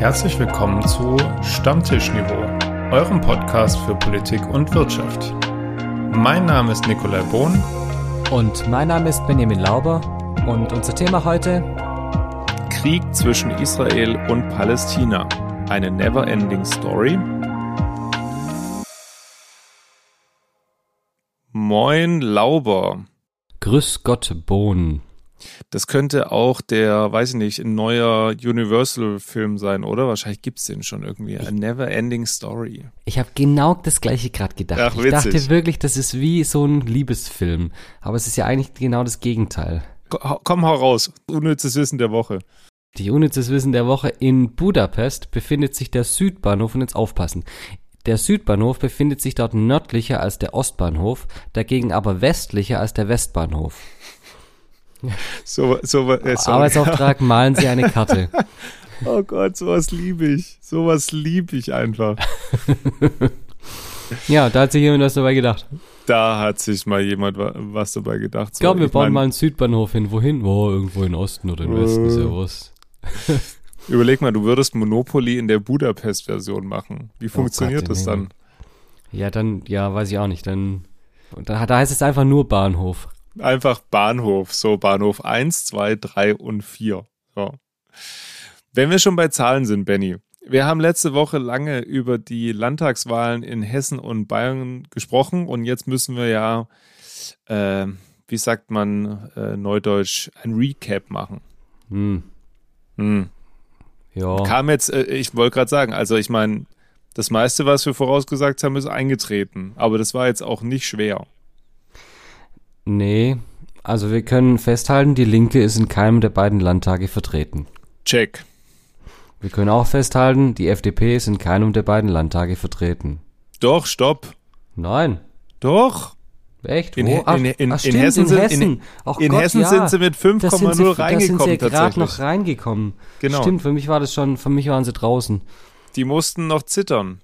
Herzlich willkommen zu Stammtischniveau, eurem Podcast für Politik und Wirtschaft. Mein Name ist Nikolai Bohn. Und mein Name ist Benjamin Lauber. Und unser Thema heute? Krieg zwischen Israel und Palästina. Eine never-ending Story. Moin Lauber. Grüß Gott Bohn. Das könnte auch der, weiß ich nicht, ein neuer Universal-Film sein, oder? Wahrscheinlich gibt's den schon irgendwie. A Never-Ending Story. Ich habe genau das gleiche gerade gedacht. Ach, ich dachte wirklich, das ist wie so ein Liebesfilm. Aber es ist ja eigentlich genau das Gegenteil. Komm, hau raus. Unnützes Wissen der Woche. Die unnützes Wissen der Woche. In Budapest befindet sich der Südbahnhof und jetzt aufpassen. Der Südbahnhof befindet sich dort nördlicher als der Ostbahnhof, dagegen aber westlicher als der Westbahnhof. So, so, äh, Arbeitsauftrag, malen Sie eine Karte. oh Gott, sowas liebe ich. Sowas liebe ich einfach. ja, da hat sich jemand was dabei gedacht. Da hat sich mal jemand was dabei gedacht. So, ich glaube, wir ich bauen mein, mal einen Südbahnhof hin. Wohin? Wo? irgendwo in Osten oder im Westen, äh. was. Überleg mal, du würdest Monopoly in der Budapest-Version machen. Wie funktioniert oh Gott, das dann? Ja, dann, ja, weiß ich auch nicht. Dann, da, da heißt es einfach nur Bahnhof. Einfach Bahnhof. So, Bahnhof 1, 2, 3 und 4. So. Wenn wir schon bei Zahlen sind, Benny. Wir haben letzte Woche lange über die Landtagswahlen in Hessen und Bayern gesprochen und jetzt müssen wir ja, äh, wie sagt man äh, neudeutsch, ein Recap machen. Hm. Hm. Ja. Kam jetzt, äh, ich wollte gerade sagen, also ich meine, das meiste, was wir vorausgesagt haben, ist eingetreten. Aber das war jetzt auch nicht schwer. Nee, also wir können festhalten, die Linke ist in keinem der beiden Landtage vertreten. Check. Wir können auch festhalten, die FDP ist in keinem der beiden Landtage vertreten. Doch, stopp. Nein. Doch. Echt? In, Wo? Ach, in, in, ach, stimmt, in Hessen, in Hessen, in, Gott, Hessen ja. sind sie mit 5,0 reingekommen. Da sind sie gerade noch reingekommen. Genau. Stimmt, für mich war das schon, für mich waren sie draußen. Die mussten noch zittern.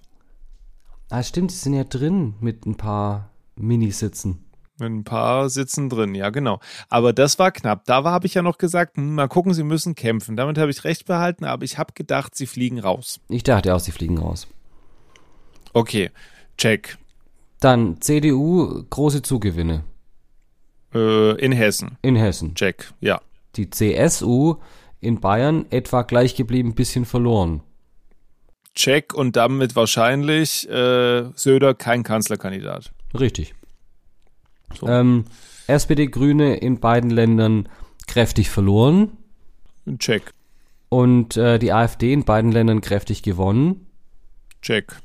Ah, stimmt, die sind ja drin mit ein paar Minisitzen. Ein paar sitzen drin, ja genau. Aber das war knapp. Da habe ich ja noch gesagt, hm, mal gucken, sie müssen kämpfen. Damit habe ich recht behalten, aber ich habe gedacht, sie fliegen raus. Ich dachte auch, sie fliegen raus. Okay, check. Dann CDU, große Zugewinne. Äh, in Hessen. In Hessen. Check, ja. Die CSU in Bayern etwa gleich geblieben, bisschen verloren. Check und damit wahrscheinlich äh, Söder kein Kanzlerkandidat. Richtig. So. Ähm, SPD, Grüne in beiden Ländern kräftig verloren. Check. Und äh, die AfD in beiden Ländern kräftig gewonnen. Check.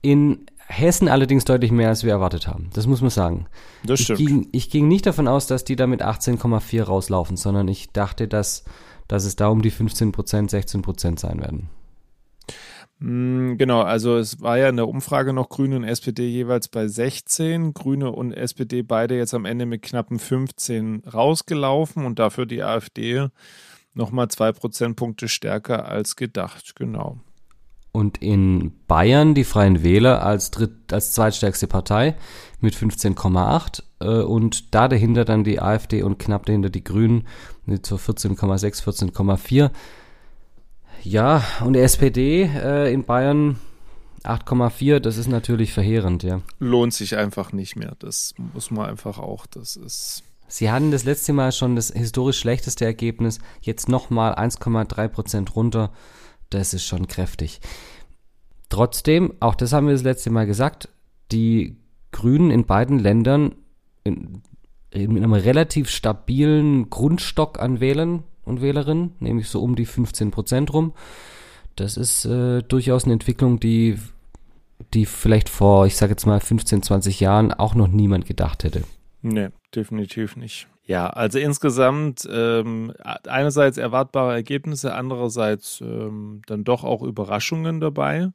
In Hessen allerdings deutlich mehr, als wir erwartet haben. Das muss man sagen. Das stimmt. Ich ging, ich ging nicht davon aus, dass die da mit 18,4 rauslaufen, sondern ich dachte, dass, dass es da um die 15 Prozent, 16 Prozent sein werden. Mm, genau, also es war ja in der Umfrage noch Grüne und SPD jeweils bei 16, Grüne und SPD beide jetzt am Ende mit knappen 15 rausgelaufen und dafür die AfD nochmal zwei Prozentpunkte stärker als gedacht, genau. Und in Bayern die Freien Wähler als, dritt, als zweitstärkste Partei mit 15,8 äh, und da dahinter dann die AfD und knapp dahinter die Grünen mit so 14,6, 14,4. Ja, und die SPD äh, in Bayern 8,4, das ist natürlich verheerend, ja. Lohnt sich einfach nicht mehr. Das muss man einfach auch, das ist. Sie hatten das letzte Mal schon das historisch schlechteste Ergebnis, jetzt nochmal 1,3 Prozent runter. Das ist schon kräftig. Trotzdem, auch das haben wir das letzte Mal gesagt, die Grünen in beiden Ländern in, in einem relativ stabilen Grundstock an Wählern und Wählerinnen, nämlich so um die 15 Prozent rum. Das ist äh, durchaus eine Entwicklung, die, die vielleicht vor, ich sage jetzt mal, 15, 20 Jahren auch noch niemand gedacht hätte. Nee, definitiv nicht. Ja, also insgesamt ähm, einerseits erwartbare Ergebnisse, andererseits ähm, dann doch auch Überraschungen dabei.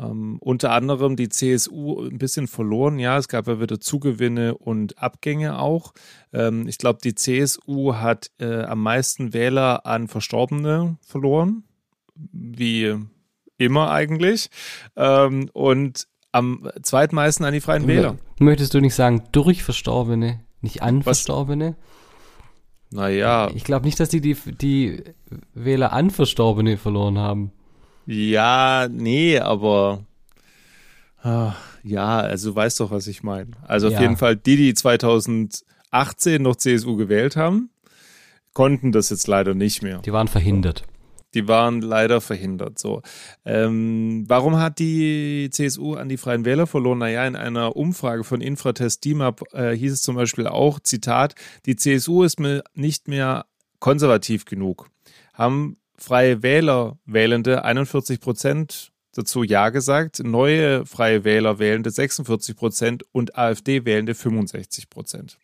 Ähm, unter anderem die CSU ein bisschen verloren. Ja, es gab ja wieder Zugewinne und Abgänge auch. Ähm, ich glaube, die CSU hat äh, am meisten Wähler an Verstorbene verloren, wie immer eigentlich. Ähm, und am zweitmeisten an die Freien Wähler. Möchtest du nicht sagen durch Verstorbene, nicht an Was? Verstorbene? Naja. Ich glaube nicht, dass die, die die Wähler an Verstorbene verloren haben. Ja, nee, aber ach, ja, also du weißt doch, was ich meine. Also auf Ja. jeden Fall die, die 2018 noch CSU gewählt haben, konnten das jetzt leider nicht mehr. Die waren verhindert. Die waren leider verhindert. So, ähm, warum hat die CSU an die Freien Wähler verloren? Naja, in einer Umfrage von Infratest DIMAP äh, hieß es zum Beispiel auch: Zitat: Die CSU ist mir nicht mehr konservativ genug. Haben Freie Wähler Wählende 41 Prozent dazu Ja gesagt, neue Freie Wähler Wählende 46 Prozent und AfD Wählende 65 Prozent.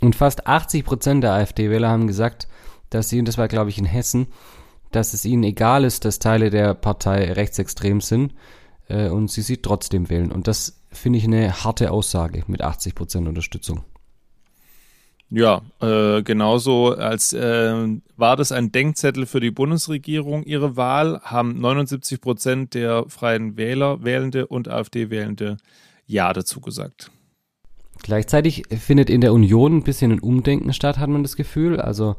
Und fast 80 Prozent der AfD-Wähler haben gesagt, dass sie, und das war glaube ich in Hessen, dass es ihnen egal ist, dass Teile der Partei rechtsextrem sind äh, und sie sie trotzdem wählen. Und das finde ich eine harte Aussage mit 80 Prozent Unterstützung. Ja, äh, genauso als äh, war das ein Denkzettel für die Bundesregierung. Ihre Wahl haben 79 Prozent der Freien Wähler Wählende und AfD Wählende Ja dazu gesagt. Gleichzeitig findet in der Union ein bisschen ein Umdenken statt, hat man das Gefühl. Also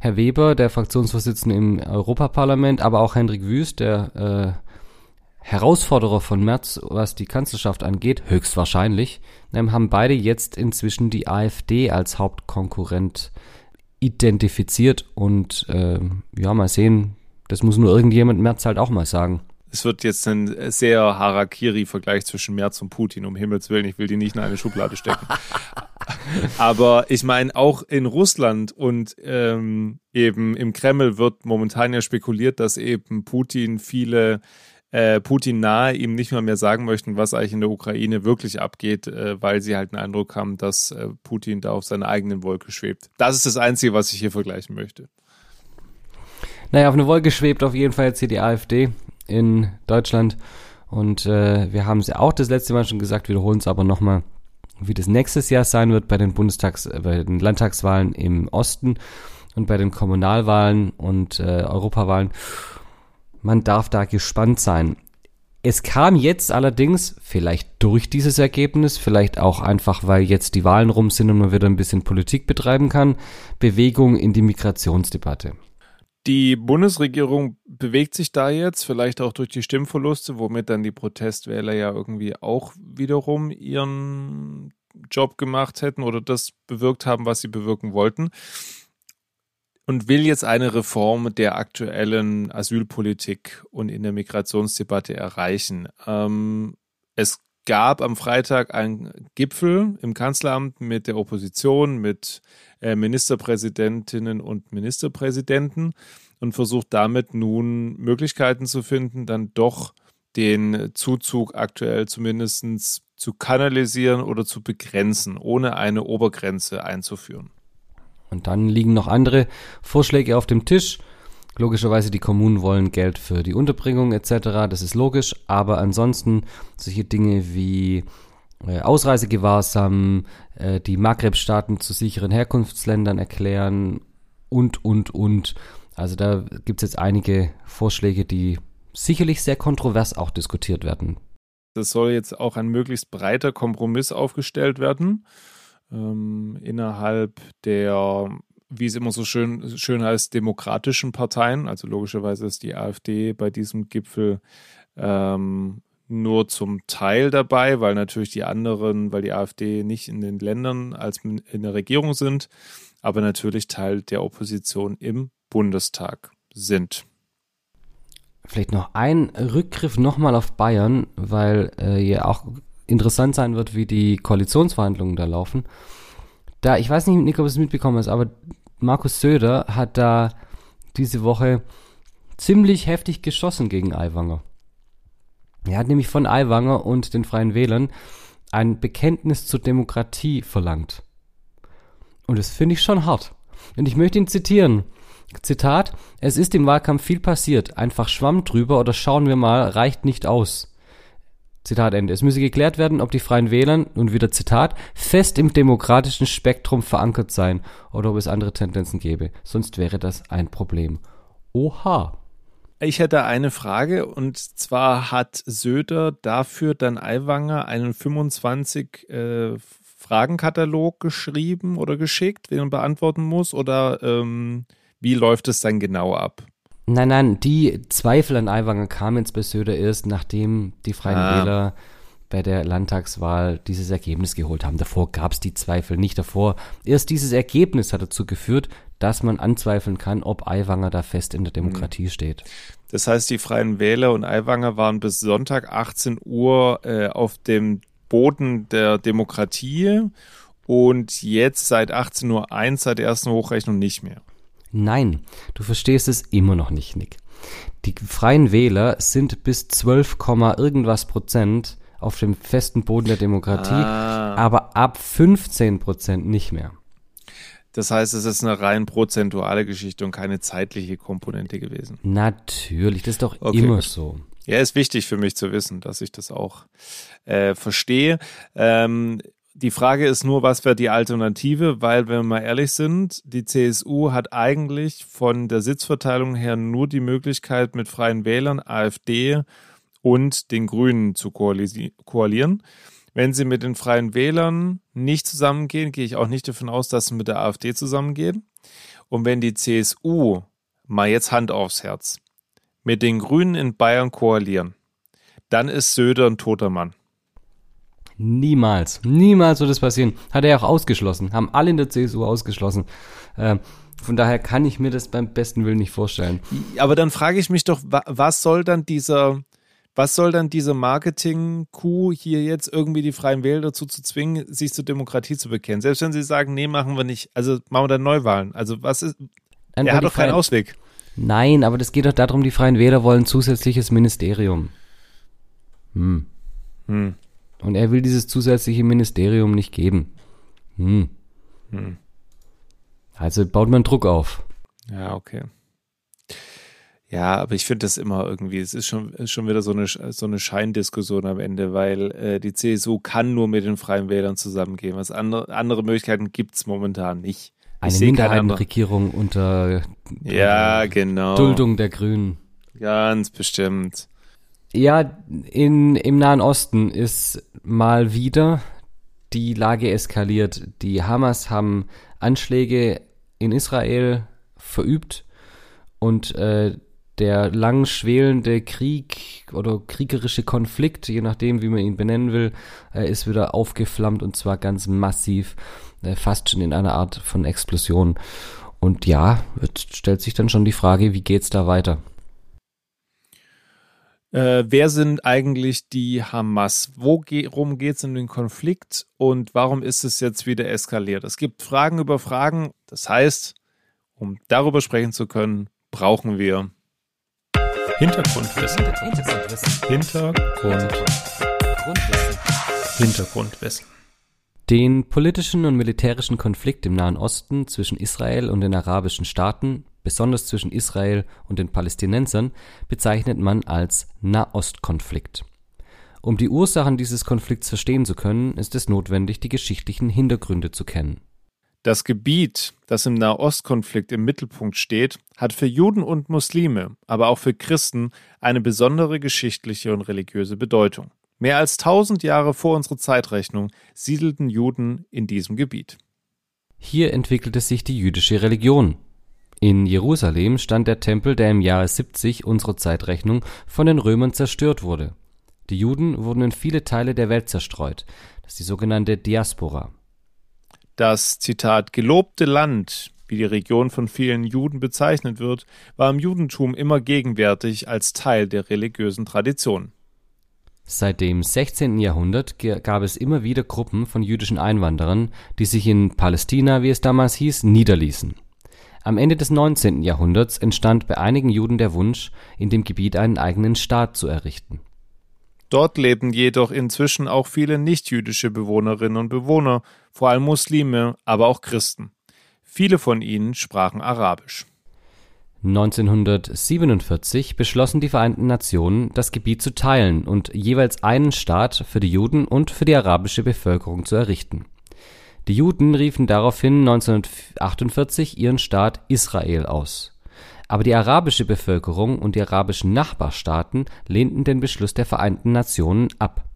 Herr Weber, der Fraktionsvorsitzende im Europaparlament, aber auch Hendrik Wüst, der äh, Herausforderer von Merz, was die Kanzlerschaft angeht, höchstwahrscheinlich, ähm, haben beide jetzt inzwischen die AfD als Hauptkonkurrent identifiziert und ähm, ja, mal sehen, das muss nur irgendjemand Merz halt auch mal sagen. Es wird jetzt ein sehr Harakiri-Vergleich zwischen Merz und Putin, um Himmels Willen. Ich will die nicht in eine Schublade stecken. Aber ich meine, auch in Russland und ähm, eben im Kreml wird momentan ja spekuliert, dass eben Putin viele äh, Putin nahe ihm nicht mal mehr sagen möchten, was eigentlich in der Ukraine wirklich abgeht, äh, weil sie halt einen Eindruck haben, dass äh, Putin da auf seiner eigenen Wolke schwebt. Das ist das Einzige, was ich hier vergleichen möchte. Naja, auf eine Wolke schwebt auf jeden Fall jetzt hier die AfD in Deutschland. Und äh, wir haben es ja auch das letzte Mal schon gesagt, wiederholen es aber nochmal, wie das nächstes Jahr sein wird bei den Bundestags-, äh, bei den Landtagswahlen im Osten und bei den Kommunalwahlen und äh, Europawahlen. Man darf da gespannt sein. Es kam jetzt allerdings, vielleicht durch dieses Ergebnis, vielleicht auch einfach, weil jetzt die Wahlen rum sind und man wieder ein bisschen Politik betreiben kann, Bewegung in die Migrationsdebatte. Die Bundesregierung bewegt sich da jetzt, vielleicht auch durch die Stimmverluste, womit dann die Protestwähler ja irgendwie auch wiederum ihren Job gemacht hätten oder das bewirkt haben, was sie bewirken wollten. Und will jetzt eine Reform der aktuellen Asylpolitik und in der Migrationsdebatte erreichen. Ähm, es gab am Freitag einen Gipfel im Kanzleramt mit der Opposition, mit äh, Ministerpräsidentinnen und Ministerpräsidenten und versucht damit nun Möglichkeiten zu finden, dann doch den Zuzug aktuell zumindest zu kanalisieren oder zu begrenzen, ohne eine Obergrenze einzuführen. Und dann liegen noch andere Vorschläge auf dem Tisch. Logischerweise, die Kommunen wollen Geld für die Unterbringung etc., das ist logisch, aber ansonsten solche Dinge wie äh, Ausreisegewahrsam, äh, die Maghreb-Staaten zu sicheren Herkunftsländern erklären und, und, und. Also da gibt es jetzt einige Vorschläge, die sicherlich sehr kontrovers auch diskutiert werden. Das soll jetzt auch ein möglichst breiter Kompromiss aufgestellt werden ähm, innerhalb der, wie es immer so schön, schön heißt, demokratischen Parteien. Also logischerweise ist die AfD bei diesem Gipfel ähm, nur zum Teil dabei, weil natürlich die anderen, weil die AfD nicht in den Ländern als in der Regierung sind, aber natürlich Teil der Opposition im Bundestag sind. Vielleicht noch ein Rückgriff nochmal auf Bayern, weil äh, ja auch interessant sein wird, wie die Koalitionsverhandlungen da laufen. Da, ich weiß nicht, Nico, ob du es mitbekommen hast, aber Markus Söder hat da diese Woche ziemlich heftig geschossen gegen Aiwanger. Er hat nämlich von Aiwanger und den Freien Wählern ein Bekenntnis zur Demokratie verlangt. Und das finde ich schon hart. Und ich möchte ihn zitieren. Zitat, es ist im Wahlkampf viel passiert. Einfach Schwamm drüber oder schauen wir mal, reicht nicht aus. Zitat Ende. Es müsse geklärt werden, ob die Freien Wählern, und wieder Zitat, fest im demokratischen Spektrum verankert seien oder ob es andere Tendenzen gäbe. Sonst wäre das ein Problem. Oha. Ich hätte eine Frage und zwar hat Söder dafür dann Aiwanger einen 25 äh, Fragenkatalog geschrieben oder geschickt, den man beantworten muss oder ähm, wie läuft es dann genau ab? Nein, nein, die Zweifel an Aiwanger kamen jetzt bei Söder erst, nachdem die Freien ah. Wähler bei der Landtagswahl dieses Ergebnis geholt haben. Davor gab es die Zweifel nicht davor. Erst dieses Ergebnis hat dazu geführt, dass man anzweifeln kann, ob Aiwanger da fest in der Demokratie mhm. steht. Das heißt, die Freien Wähler und Aiwanger waren bis Sonntag 18 Uhr äh, auf dem Boden der Demokratie und jetzt seit 18.01 Uhr, seit der ersten Hochrechnung nicht mehr. Nein, du verstehst es immer noch nicht, Nick. Die Freien Wähler sind bis 12, irgendwas Prozent auf dem festen Boden der Demokratie, ah. aber ab 15 Prozent nicht mehr. Das heißt, es ist eine rein prozentuale Geschichte und keine zeitliche Komponente gewesen. Natürlich, das ist doch okay. immer so. Ja, ist wichtig für mich zu wissen, dass ich das auch äh, verstehe. Ähm, die Frage ist nur, was wäre die Alternative? Weil, wenn wir mal ehrlich sind, die CSU hat eigentlich von der Sitzverteilung her nur die Möglichkeit, mit Freien Wählern, AfD und den Grünen zu koalieren. Wenn sie mit den Freien Wählern nicht zusammengehen, gehe ich auch nicht davon aus, dass sie mit der AfD zusammengehen. Und wenn die CSU, mal jetzt Hand aufs Herz, mit den Grünen in Bayern koalieren, dann ist Söder ein toter Mann. Niemals, niemals wird das passieren. Hat er auch ausgeschlossen, haben alle in der CSU ausgeschlossen. Ähm, von daher kann ich mir das beim besten Willen nicht vorstellen. Aber dann frage ich mich doch, was soll dann dieser, was soll dann diese Marketing-Coup hier jetzt irgendwie die Freien Wähler dazu zu zwingen, sich zur Demokratie zu bekennen? Selbst wenn sie sagen, nee, machen wir nicht. Also machen wir dann Neuwahlen. Also was ist, dann er hat doch keinen Ausweg. Nein, aber das geht doch darum, die Freien Wähler wollen zusätzliches Ministerium. Hm. Hm. Und er will dieses zusätzliche Ministerium nicht geben. Hm. Hm. Also baut man Druck auf. Ja, okay. Ja, aber ich finde das immer irgendwie, es ist schon, ist schon wieder so eine, so eine Scheindiskussion am Ende, weil äh, die CSU kann nur mit den Freien Wählern zusammengehen. Was andere, andere Möglichkeiten gibt's momentan nicht. Eine Minderheitenregierung unter, ja, genau. Duldung der Grünen. Ganz bestimmt. Ja, in, im Nahen Osten ist mal wieder die Lage eskaliert. Die Hamas haben Anschläge in Israel verübt und äh, der lang schwelende Krieg oder kriegerische Konflikt, je nachdem, wie man ihn benennen will, äh, ist wieder aufgeflammt und zwar ganz massiv, äh, fast schon in einer Art von Explosion. Und ja, jetzt stellt sich dann schon die Frage, wie geht's da weiter? Äh, wer sind eigentlich die Hamas? Worum geht es in den Konflikt und warum ist es jetzt wieder eskaliert? Es gibt Fragen über Fragen. Das heißt, um darüber sprechen zu können, brauchen wir Hintergrundwissen. Hintergrundwissen. Hintergrundwissen. Hintergrundwissen. Den politischen und militärischen Konflikt im Nahen Osten zwischen Israel und den arabischen Staaten, besonders zwischen Israel und den Palästinensern, bezeichnet man als Nahostkonflikt. Um die Ursachen dieses Konflikts verstehen zu können, ist es notwendig, die geschichtlichen Hintergründe zu kennen. Das Gebiet, das im Nahostkonflikt im Mittelpunkt steht, hat für Juden und Muslime, aber auch für Christen eine besondere geschichtliche und religiöse Bedeutung. Mehr als tausend Jahre vor unserer Zeitrechnung siedelten Juden in diesem Gebiet. Hier entwickelte sich die jüdische Religion. In Jerusalem stand der Tempel, der im Jahre 70 unserer Zeitrechnung von den Römern zerstört wurde. Die Juden wurden in viele Teile der Welt zerstreut, das ist die sogenannte Diaspora. Das Zitat gelobte Land, wie die Region von vielen Juden bezeichnet wird, war im Judentum immer gegenwärtig als Teil der religiösen Tradition. Seit dem 16. Jahrhundert gab es immer wieder Gruppen von jüdischen Einwanderern, die sich in Palästina, wie es damals hieß, niederließen. Am Ende des 19. Jahrhunderts entstand bei einigen Juden der Wunsch, in dem Gebiet einen eigenen Staat zu errichten Dort leben jedoch inzwischen auch viele nichtjüdische Bewohnerinnen und Bewohner, vor allem Muslime, aber auch Christen. Viele von ihnen sprachen Arabisch. 1947 beschlossen die Vereinten Nationen, das Gebiet zu teilen und jeweils einen Staat für die Juden und für die arabische Bevölkerung zu errichten. Die Juden riefen daraufhin 1948 ihren Staat Israel aus aber die arabische Bevölkerung und die arabischen Nachbarstaaten lehnten den Beschluss der Vereinten Nationen ab.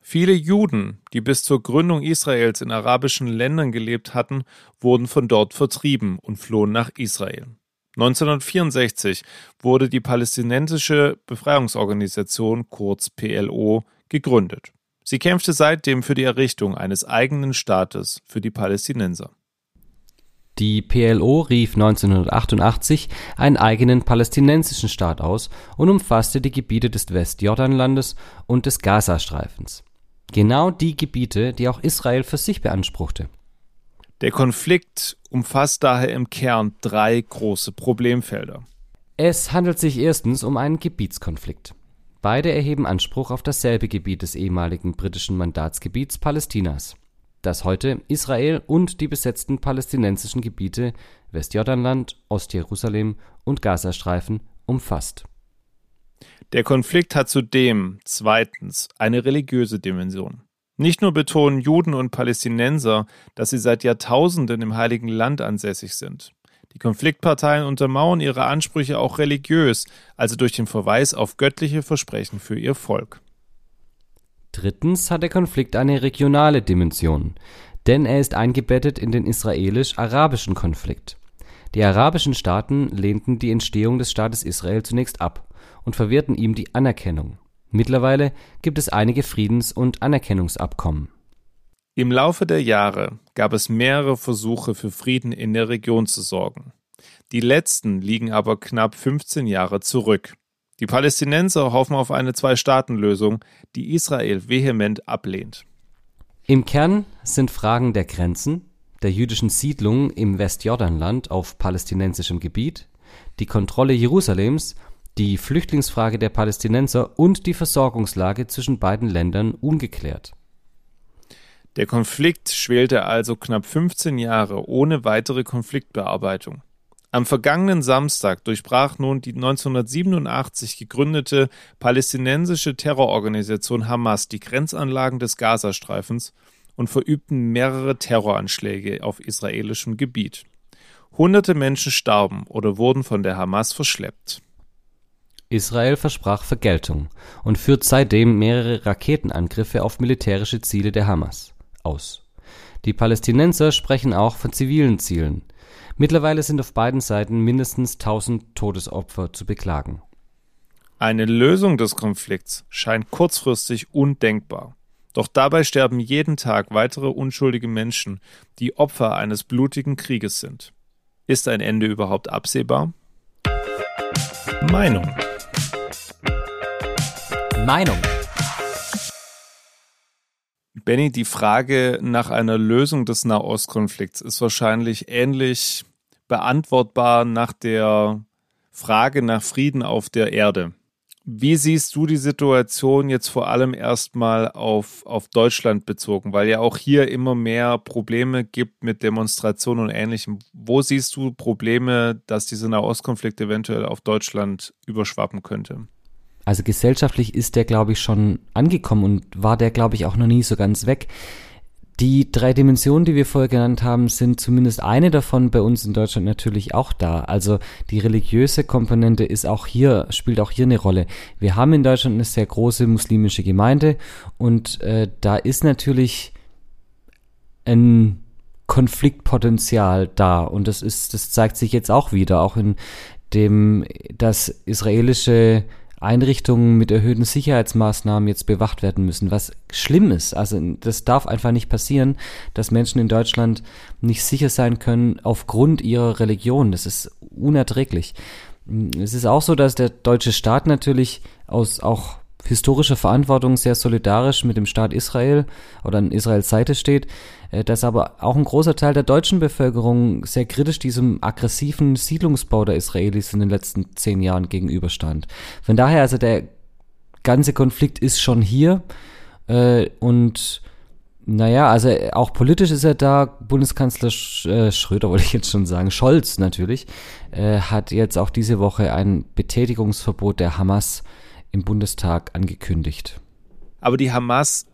Viele Juden, die bis zur Gründung Israels in arabischen Ländern gelebt hatten, wurden von dort vertrieben und flohen nach Israel. 1964 wurde die palästinensische Befreiungsorganisation kurz PLO gegründet. Sie kämpfte seitdem für die Errichtung eines eigenen Staates für die Palästinenser. Die PLO rief 1988 einen eigenen palästinensischen Staat aus und umfasste die Gebiete des Westjordanlandes und des Gazastreifens. Genau die Gebiete, die auch Israel für sich beanspruchte. Der Konflikt umfasst daher im Kern drei große Problemfelder. Es handelt sich erstens um einen Gebietskonflikt. Beide erheben Anspruch auf dasselbe Gebiet des ehemaligen britischen Mandatsgebiets Palästinas das heute Israel und die besetzten palästinensischen Gebiete Westjordanland, Ostjerusalem und Gazastreifen umfasst. Der Konflikt hat zudem zweitens eine religiöse Dimension. Nicht nur betonen Juden und Palästinenser, dass sie seit Jahrtausenden im Heiligen Land ansässig sind. Die Konfliktparteien untermauern ihre Ansprüche auch religiös, also durch den Verweis auf göttliche Versprechen für ihr Volk. Drittens hat der Konflikt eine regionale Dimension, denn er ist eingebettet in den israelisch-arabischen Konflikt. Die arabischen Staaten lehnten die Entstehung des Staates Israel zunächst ab und verwehrten ihm die Anerkennung. Mittlerweile gibt es einige Friedens- und Anerkennungsabkommen. Im Laufe der Jahre gab es mehrere Versuche für Frieden in der Region zu sorgen. Die letzten liegen aber knapp 15 Jahre zurück. Die Palästinenser hoffen auf eine Zwei-Staaten-Lösung, die Israel vehement ablehnt. Im Kern sind Fragen der Grenzen, der jüdischen Siedlungen im Westjordanland auf palästinensischem Gebiet, die Kontrolle Jerusalems, die Flüchtlingsfrage der Palästinenser und die Versorgungslage zwischen beiden Ländern ungeklärt. Der Konflikt schwelte also knapp 15 Jahre ohne weitere Konfliktbearbeitung. Am vergangenen Samstag durchbrach nun die 1987 gegründete palästinensische Terrororganisation Hamas die Grenzanlagen des Gazastreifens und verübten mehrere Terroranschläge auf israelischem Gebiet. Hunderte Menschen starben oder wurden von der Hamas verschleppt. Israel versprach Vergeltung und führt seitdem mehrere Raketenangriffe auf militärische Ziele der Hamas aus. Die Palästinenser sprechen auch von zivilen Zielen, Mittlerweile sind auf beiden Seiten mindestens 1000 Todesopfer zu beklagen. Eine Lösung des Konflikts scheint kurzfristig undenkbar. Doch dabei sterben jeden Tag weitere unschuldige Menschen, die Opfer eines blutigen Krieges sind. Ist ein Ende überhaupt absehbar? Meinung. Meinung. Benny, die Frage nach einer Lösung des Nahostkonflikts ist wahrscheinlich ähnlich beantwortbar nach der Frage nach Frieden auf der Erde. Wie siehst du die Situation jetzt vor allem erstmal auf, auf Deutschland bezogen, weil ja auch hier immer mehr Probleme gibt mit Demonstrationen und Ähnlichem. Wo siehst du Probleme, dass dieser Nahostkonflikt eventuell auf Deutschland überschwappen könnte? Also gesellschaftlich ist der, glaube ich, schon angekommen und war der, glaube ich, auch noch nie so ganz weg. Die drei Dimensionen, die wir vorher genannt haben, sind zumindest eine davon bei uns in Deutschland natürlich auch da. Also die religiöse Komponente ist auch hier, spielt auch hier eine Rolle. Wir haben in Deutschland eine sehr große muslimische Gemeinde und äh, da ist natürlich ein Konfliktpotenzial da und das ist, das zeigt sich jetzt auch wieder, auch in dem, das israelische Einrichtungen mit erhöhten Sicherheitsmaßnahmen jetzt bewacht werden müssen, was schlimm ist. Also das darf einfach nicht passieren, dass Menschen in Deutschland nicht sicher sein können aufgrund ihrer Religion. Das ist unerträglich. Es ist auch so, dass der deutsche Staat natürlich aus auch historischer Verantwortung sehr solidarisch mit dem Staat Israel oder an Israels Seite steht, dass aber auch ein großer Teil der deutschen Bevölkerung sehr kritisch diesem aggressiven Siedlungsbau der Israelis in den letzten zehn Jahren gegenüberstand. Von daher, also der ganze Konflikt ist schon hier äh, und naja, also auch politisch ist er da. Bundeskanzler Sch äh, Schröder, wollte ich jetzt schon sagen, Scholz natürlich, äh, hat jetzt auch diese Woche ein Betätigungsverbot der Hamas im Bundestag angekündigt. Aber die Hamas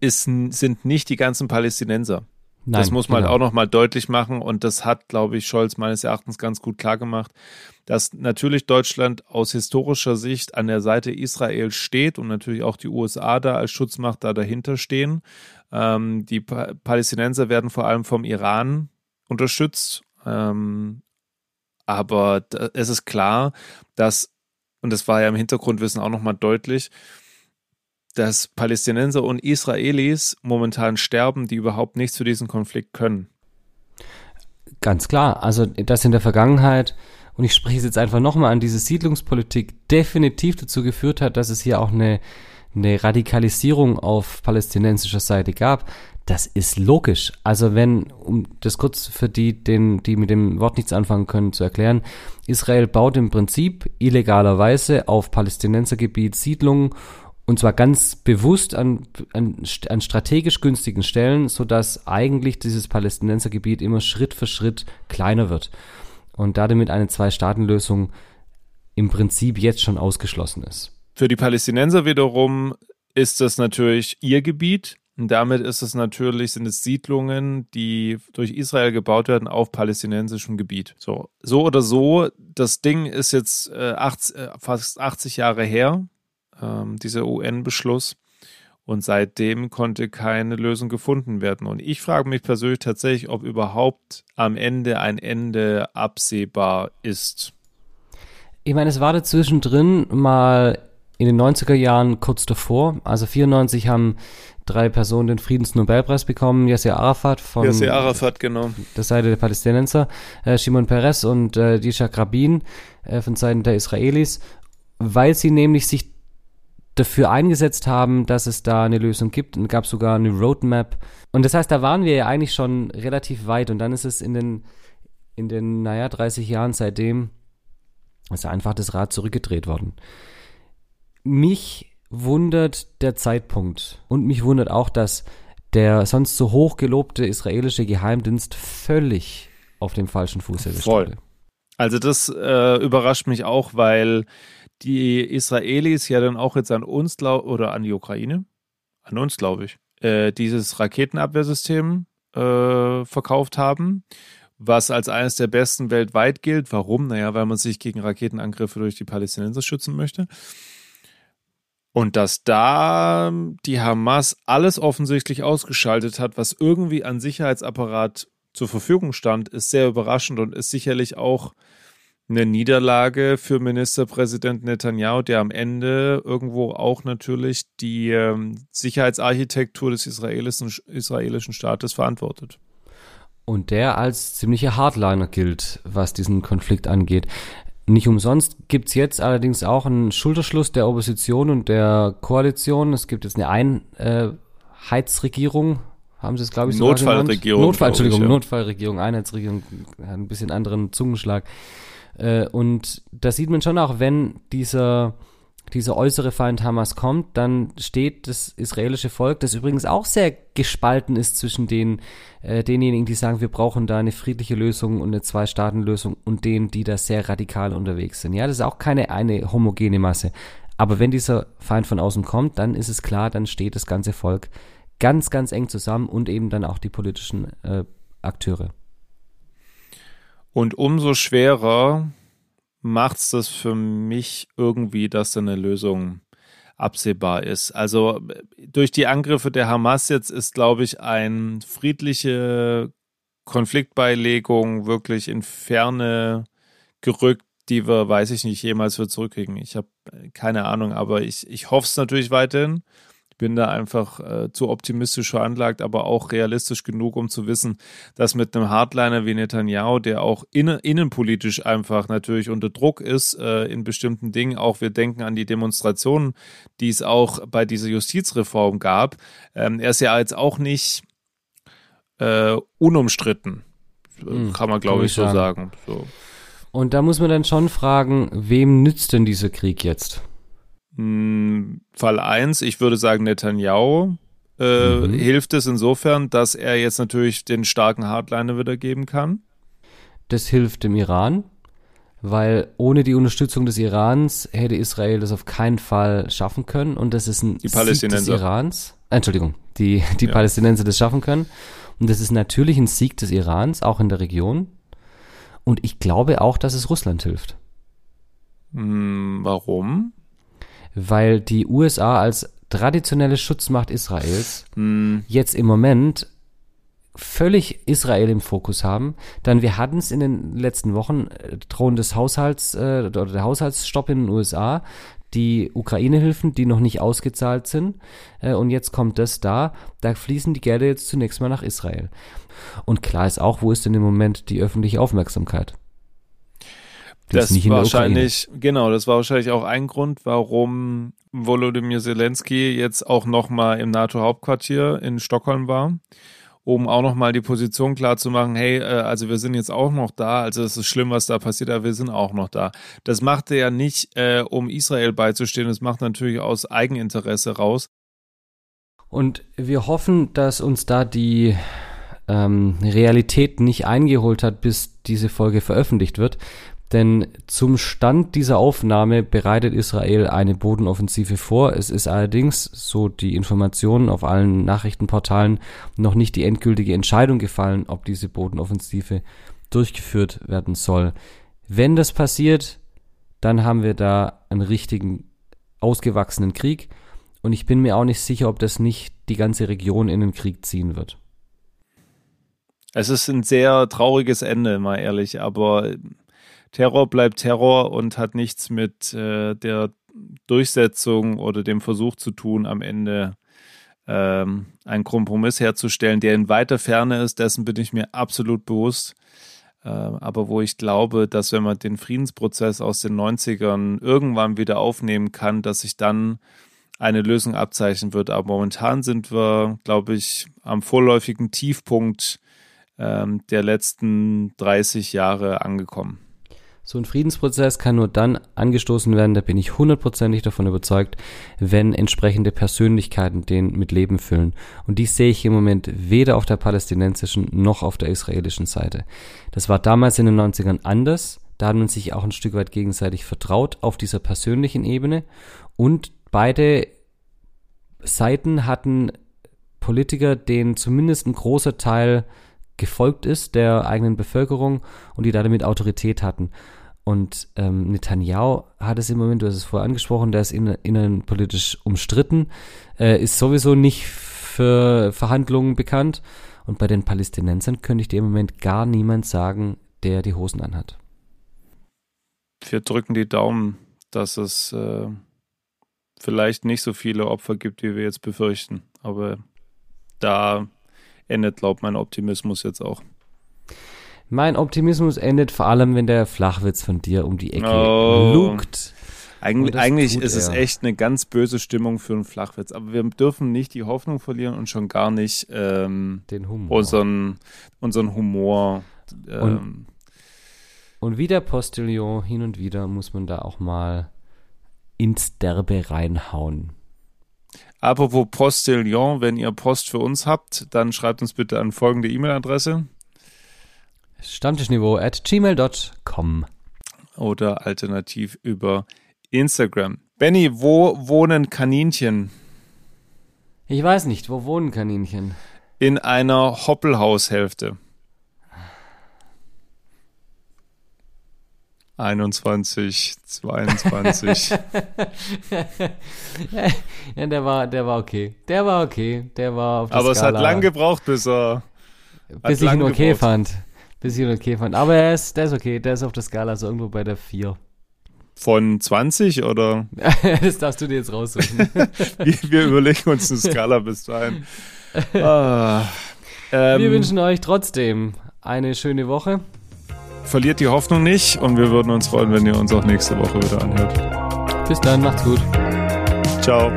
ist, sind nicht die ganzen Palästinenser. Nein, das muss man genau. auch noch mal deutlich machen und das hat, glaube ich, Scholz meines Erachtens ganz gut klar gemacht, dass natürlich Deutschland aus historischer Sicht an der Seite Israel steht und natürlich auch die USA da als Schutzmacht da dahinter stehen. Ähm, die pa Palästinenser werden vor allem vom Iran unterstützt. Ähm, Aber es ist klar, dass, und das war ja im Hintergrundwissen auch nochmal deutlich, dass Palästinenser und Israelis momentan sterben, die überhaupt nichts für diesen Konflikt können. Ganz klar. Also, das in der Vergangenheit, und ich spreche es jetzt einfach nochmal an, diese Siedlungspolitik definitiv dazu geführt hat, dass es hier auch eine, eine Radikalisierung auf palästinensischer Seite gab. Das ist logisch. Also wenn, um das kurz für die, den, die mit dem Wort nichts anfangen können, zu erklären, Israel baut im Prinzip illegalerweise auf Palästinensergebiet Siedlungen und zwar ganz bewusst an, an, an strategisch günstigen Stellen, sodass eigentlich dieses Palästinensergebiet immer Schritt für Schritt kleiner wird. Und damit eine Zwei-Staaten-Lösung im Prinzip jetzt schon ausgeschlossen ist. Für die Palästinenser wiederum ist das natürlich ihr Gebiet. Und damit ist es natürlich, sind es Siedlungen, die durch Israel gebaut werden auf palästinensischem Gebiet. So, so oder so, das Ding ist jetzt äh, 80, äh, fast 80 Jahre her ähm, dieser UN-Beschluss. Und seitdem konnte keine Lösung gefunden werden. Und ich frage mich persönlich tatsächlich, ob überhaupt am Ende ein Ende absehbar ist. Ich meine, es war da zwischendrin mal in den 90er Jahren kurz davor. Also 94 haben drei Personen den Friedensnobelpreis bekommen. Yasser Arafat von Yasser Arafat, genau. der Seite der Palästinenser, äh, Shimon Peres und äh, Dishak Rabin äh, von Seiten der Israelis, weil sie nämlich sich dafür eingesetzt haben, dass es da eine Lösung gibt. Und gab sogar eine Roadmap. Und das heißt, da waren wir ja eigentlich schon relativ weit. Und dann ist es in den, in den, naja, 30 Jahren seitdem, ist einfach das Rad zurückgedreht worden. Mich wundert der Zeitpunkt. Und mich wundert auch, dass der sonst so hoch gelobte israelische Geheimdienst völlig auf dem falschen Fuß erwischt. Wurde. Also das äh, überrascht mich auch, weil die Israelis ja dann auch jetzt an uns oder an die Ukraine, an uns glaube ich, äh, dieses Raketenabwehrsystem äh, verkauft haben, was als eines der besten weltweit gilt. Warum? Naja, weil man sich gegen Raketenangriffe durch die Palästinenser schützen möchte. Und dass da die Hamas alles offensichtlich ausgeschaltet hat, was irgendwie an Sicherheitsapparat zur Verfügung stand, ist sehr überraschend und ist sicherlich auch eine Niederlage für Ministerpräsident Netanyahu, der am Ende irgendwo auch natürlich die ähm, Sicherheitsarchitektur des israelischen, israelischen Staates verantwortet. Und der als ziemlicher Hardliner gilt, was diesen Konflikt angeht. Nicht umsonst gibt's jetzt allerdings auch einen Schulterschluss der Opposition und der Koalition. Es gibt jetzt eine Einheitsregierung, haben sie es, glaube ich, so Notfallregierung. Notfall, Entschuldigung, ich, ja. Notfallregierung, Einheitsregierung, hat ein bisschen anderen Zungenschlag. Äh, und da sieht man schon auch, wenn dieser, dieser äußere Feind Hamas kommt, dann steht das israelische Volk, das übrigens auch sehr gespalten ist zwischen den, äh, denjenigen, die sagen, wir brauchen da eine friedliche Lösung und eine Zwei-Staaten-Lösung und denen, die da sehr radikal unterwegs sind. Ja, das ist auch keine eine homogene Masse. Aber wenn dieser Feind von außen kommt, dann ist es klar, dann steht das ganze Volk ganz, ganz eng zusammen und eben dann auch die politischen äh, Akteure. Und umso schwerer macht es das für mich irgendwie, dass da eine Lösung absehbar ist. Also durch die Angriffe der Hamas jetzt ist, glaube ich, eine friedliche Konfliktbeilegung wirklich in Ferne gerückt, die wir, weiß ich nicht, jemals wird zurückkriegen. Ich habe keine Ahnung, aber ich, ich hoffe es natürlich weiterhin bin da einfach äh, zu optimistisch veranlagt, aber auch realistisch genug, um zu wissen, dass mit einem Hardliner wie Netanyahu, der auch innen, innenpolitisch einfach natürlich unter Druck ist äh, in bestimmten Dingen, auch wir denken an die Demonstrationen, die es auch bei dieser Justizreform gab. Ähm, er ist ja jetzt auch nicht äh, unumstritten, mhm, kann man glaube ich so sagen. sagen. So. Und da muss man dann schon fragen, wem nützt denn dieser Krieg jetzt? Hm, Fall 1, ich würde sagen, Netanyahu äh, mhm. hilft es insofern, dass er jetzt natürlich den starken Hardliner wiedergeben kann. Das hilft dem Iran, weil ohne die Unterstützung des Irans hätte Israel das auf keinen Fall schaffen können und das ist ein die Sieg des Irans. Äh, Entschuldigung, die, die ja. Palästinenser das schaffen können. Und das ist natürlich ein Sieg des Irans, auch in der Region. Und ich glaube auch, dass es Russland hilft. Hm, warum? Weil die USA als traditionelle Schutzmacht Israels mm. jetzt im Moment völlig Israel im Fokus haben, dann wir hatten es in den letzten Wochen äh, drohen des Haushalts äh, oder der Haushaltsstopp in den USA, die Ukraine-Hilfen, die noch nicht ausgezahlt sind äh, und jetzt kommt das da, da fließen die Gelder jetzt zunächst mal nach Israel. Und klar ist auch, wo ist denn im Moment die öffentliche Aufmerksamkeit? Das war wahrscheinlich, genau, das war wahrscheinlich auch ein Grund, warum Volodymyr Zelensky jetzt auch nochmal im NATO-Hauptquartier in Stockholm war um auch nochmal die Position klar zu machen, hey, äh, also wir sind jetzt auch noch da, also es ist schlimm, was da passiert, aber wir sind auch noch da. Das macht er ja nicht, äh, um Israel beizustehen, das macht natürlich aus Eigeninteresse raus. Und wir hoffen, dass uns da die ähm, Realität nicht eingeholt hat, bis diese Folge veröffentlicht wird. Denn zum Stand dieser Aufnahme bereitet Israel eine Bodenoffensive vor. Es ist allerdings, so die Informationen auf allen Nachrichtenportalen, noch nicht die endgültige Entscheidung gefallen, ob diese Bodenoffensive durchgeführt werden soll. Wenn das passiert, dann haben wir da einen richtigen ausgewachsenen Krieg. Und ich bin mir auch nicht sicher, ob das nicht die ganze Region in den Krieg ziehen wird. Es ist ein sehr trauriges Ende, mal ehrlich, aber Terror bleibt Terror und hat nichts mit äh, der Durchsetzung oder dem Versuch zu tun, am Ende ähm, einen Kompromiss herzustellen, der in weiter Ferne ist. Dessen bin ich mir absolut bewusst. Äh, aber wo ich glaube, dass wenn man den Friedensprozess aus den 90ern irgendwann wieder aufnehmen kann, dass sich dann eine Lösung abzeichnen wird. Aber momentan sind wir, glaube ich, am vorläufigen Tiefpunkt ähm, der letzten 30 Jahre angekommen. So ein Friedensprozess kann nur dann angestoßen werden, da bin ich hundertprozentig davon überzeugt, wenn entsprechende Persönlichkeiten den mit Leben füllen. Und dies sehe ich im Moment weder auf der palästinensischen noch auf der israelischen Seite. Das war damals in den 90ern anders. Da hat man sich auch ein Stück weit gegenseitig vertraut auf dieser persönlichen Ebene. Und beide Seiten hatten Politiker, denen zumindest ein großer Teil gefolgt ist der eigenen Bevölkerung und die damit Autorität hatten. Und ähm, Netanyahu hat es im Moment, du hast es vorher angesprochen, der ist innen, innenpolitisch umstritten, äh, ist sowieso nicht für Verhandlungen bekannt. Und bei den Palästinensern könnte ich dir im Moment gar niemand sagen, der die Hosen anhat. Wir drücken die Daumen, dass es äh, vielleicht nicht so viele Opfer gibt, wie wir jetzt befürchten. Aber da endet, glaubt mein Optimismus jetzt auch. Mein Optimismus endet vor allem, wenn der Flachwitz von dir um die Ecke oh. lugt. Eigentlich, eigentlich ist er. es echt eine ganz böse Stimmung für einen Flachwitz. Aber wir dürfen nicht die Hoffnung verlieren und schon gar nicht ähm, Den Humor. Unseren, unseren Humor. Ähm, und, und wie der Postillon hin und wieder muss man da auch mal ins Derbe reinhauen. Apropos Postillon, wenn ihr Post für uns habt, dann schreibt uns bitte an folgende E-Mail-Adresse. Stammtischniveau at gmail.com. Oder alternativ über Instagram. Benny, wo wohnen Kaninchen? Ich weiß nicht, wo wohnen Kaninchen? In einer Hoppelhaushälfte. 21, 22. ja, der war, der war okay. Der war okay. Der war auf der Aber Skala. es hat lang gebraucht, bis er. Bis ich ihn okay gebraucht. fand. Bis ich ihn okay fand. Aber er ist, der ist okay. Der ist auf der Skala so irgendwo bei der 4. Von 20 oder? das darfst du dir jetzt raussuchen. wir, wir, überlegen uns eine Skala bis dahin. Ah, ähm, wir wünschen euch trotzdem eine schöne Woche verliert die Hoffnung nicht und wir würden uns freuen, wenn ihr uns auch nächste Woche wieder anhört. Bis dann, macht's gut. Ciao.